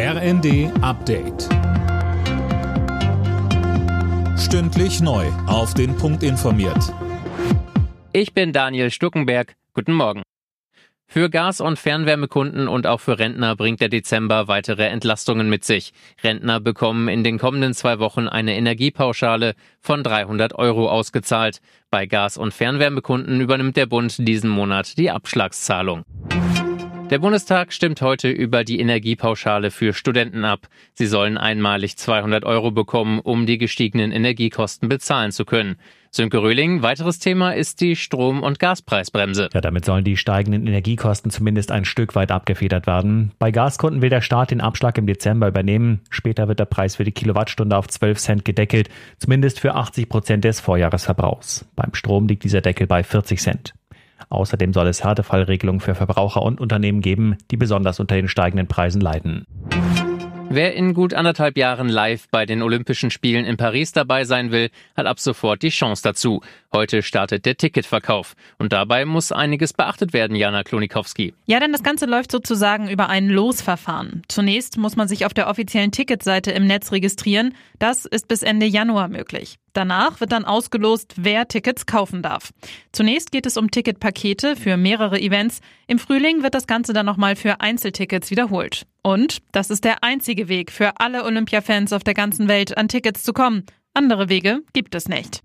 RND Update. Stündlich neu. Auf den Punkt informiert. Ich bin Daniel Stuckenberg. Guten Morgen. Für Gas- und Fernwärmekunden und auch für Rentner bringt der Dezember weitere Entlastungen mit sich. Rentner bekommen in den kommenden zwei Wochen eine Energiepauschale von 300 Euro ausgezahlt. Bei Gas- und Fernwärmekunden übernimmt der Bund diesen Monat die Abschlagszahlung. Der Bundestag stimmt heute über die Energiepauschale für Studenten ab. Sie sollen einmalig 200 Euro bekommen, um die gestiegenen Energiekosten bezahlen zu können. Sönke Röhling, weiteres Thema ist die Strom- und Gaspreisbremse. Ja, damit sollen die steigenden Energiekosten zumindest ein Stück weit abgefedert werden. Bei Gaskunden will der Staat den Abschlag im Dezember übernehmen. Später wird der Preis für die Kilowattstunde auf 12 Cent gedeckelt, zumindest für 80 Prozent des Vorjahresverbrauchs. Beim Strom liegt dieser Deckel bei 40 Cent. Außerdem soll es Härtefallregelungen für Verbraucher und Unternehmen geben, die besonders unter den steigenden Preisen leiden. Wer in gut anderthalb Jahren live bei den Olympischen Spielen in Paris dabei sein will, hat ab sofort die Chance dazu. Heute startet der Ticketverkauf. Und dabei muss einiges beachtet werden, Jana Klonikowski. Ja, denn das Ganze läuft sozusagen über ein Losverfahren. Zunächst muss man sich auf der offiziellen Ticketseite im Netz registrieren. Das ist bis Ende Januar möglich. Danach wird dann ausgelost, wer Tickets kaufen darf. Zunächst geht es um Ticketpakete für mehrere Events. Im Frühling wird das Ganze dann nochmal für Einzeltickets wiederholt. Und das ist der einzige Weg für alle Olympia-Fans auf der ganzen Welt, an Tickets zu kommen. Andere Wege gibt es nicht.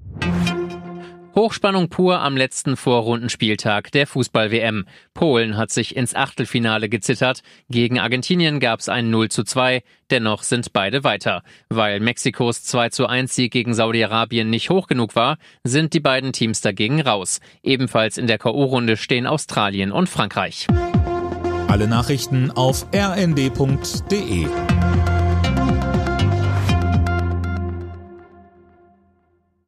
Hochspannung pur am letzten Vorrundenspieltag der Fußball-WM. Polen hat sich ins Achtelfinale gezittert. Gegen Argentinien gab es ein 0 zu 2. Dennoch sind beide weiter. Weil Mexikos 2 zu 1 Sieg gegen Saudi-Arabien nicht hoch genug war, sind die beiden Teams dagegen raus. Ebenfalls in der K.O.-Runde stehen Australien und Frankreich. Alle Nachrichten auf rnd.de